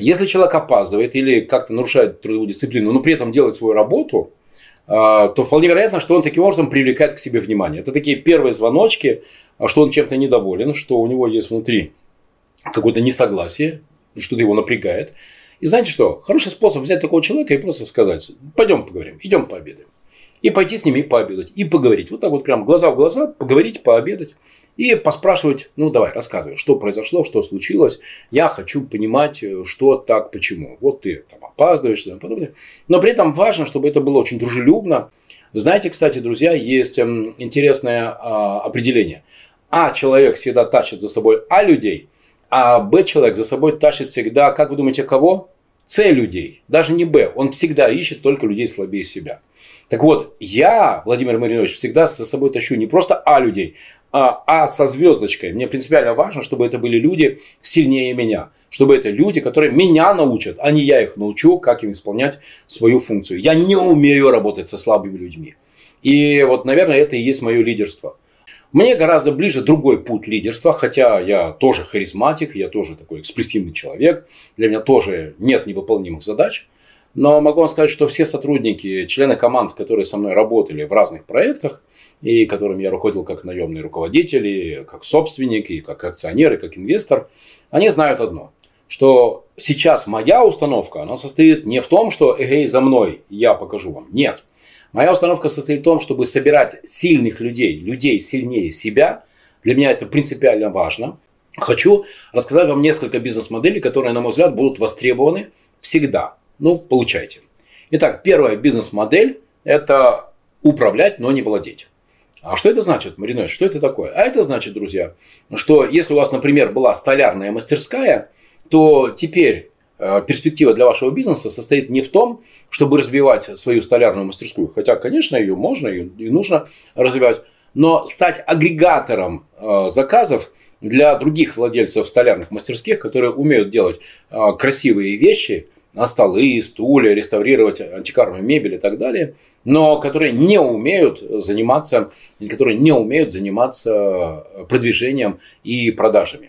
Если человек опаздывает или как-то нарушает трудовую дисциплину, но при этом делает свою работу, а, то вполне вероятно, что он таким образом привлекает к себе внимание. Это такие первые звоночки, а, что он чем-то недоволен, что у него есть внутри какое-то несогласие, что-то его напрягает. И знаете что? Хороший способ взять такого человека и просто сказать, пойдем поговорим, идем пообедаем. И пойти с ними и пообедать, и поговорить. Вот так вот прям глаза в глаза, поговорить, пообедать. И поспрашивать, ну давай, рассказывай, что произошло, что случилось. Я хочу понимать, что так, почему. Вот ты там опаздываешь и тому подобное. Но при этом важно, чтобы это было очень дружелюбно. Знаете, кстати, друзья, есть эм, интересное а, определение. А человек всегда тащит за собой А людей – а Б человек за собой тащит всегда, как вы думаете, кого? С людей. Даже не Б. Он всегда ищет только людей слабее себя. Так вот, я, Владимир Маринович, всегда за собой тащу не просто А людей, а А со звездочкой. Мне принципиально важно, чтобы это были люди сильнее меня. Чтобы это люди, которые меня научат, а не я их научу, как им исполнять свою функцию. Я не умею работать со слабыми людьми. И вот, наверное, это и есть мое лидерство. Мне гораздо ближе другой путь лидерства, хотя я тоже харизматик, я тоже такой экспрессивный человек, для меня тоже нет невыполнимых задач. Но могу вам сказать, что все сотрудники, члены команд, которые со мной работали в разных проектах, и которыми я руководил как наемный руководитель, и как собственник, и как акционер, и как инвестор, они знают одно, что сейчас моя установка, она состоит не в том, что эгей за мной, я покажу вам. Нет. Моя установка состоит в том, чтобы собирать сильных людей, людей сильнее себя. Для меня это принципиально важно. Хочу рассказать вам несколько бизнес-моделей, которые, на мой взгляд, будут востребованы всегда. Ну, получайте. Итак, первая бизнес-модель – это управлять, но не владеть. А что это значит, Мариной? Что это такое? А это значит, друзья, что если у вас, например, была столярная мастерская, то теперь Э, перспектива для вашего бизнеса состоит не в том, чтобы разбивать свою столярную мастерскую, хотя, конечно, ее можно и нужно развивать, но стать агрегатором э, заказов для других владельцев столярных мастерских, которые умеют делать э, красивые вещи, столы, стулья, реставрировать антикварную мебель и так далее, но которые не умеют заниматься, которые не умеют заниматься продвижением и продажами.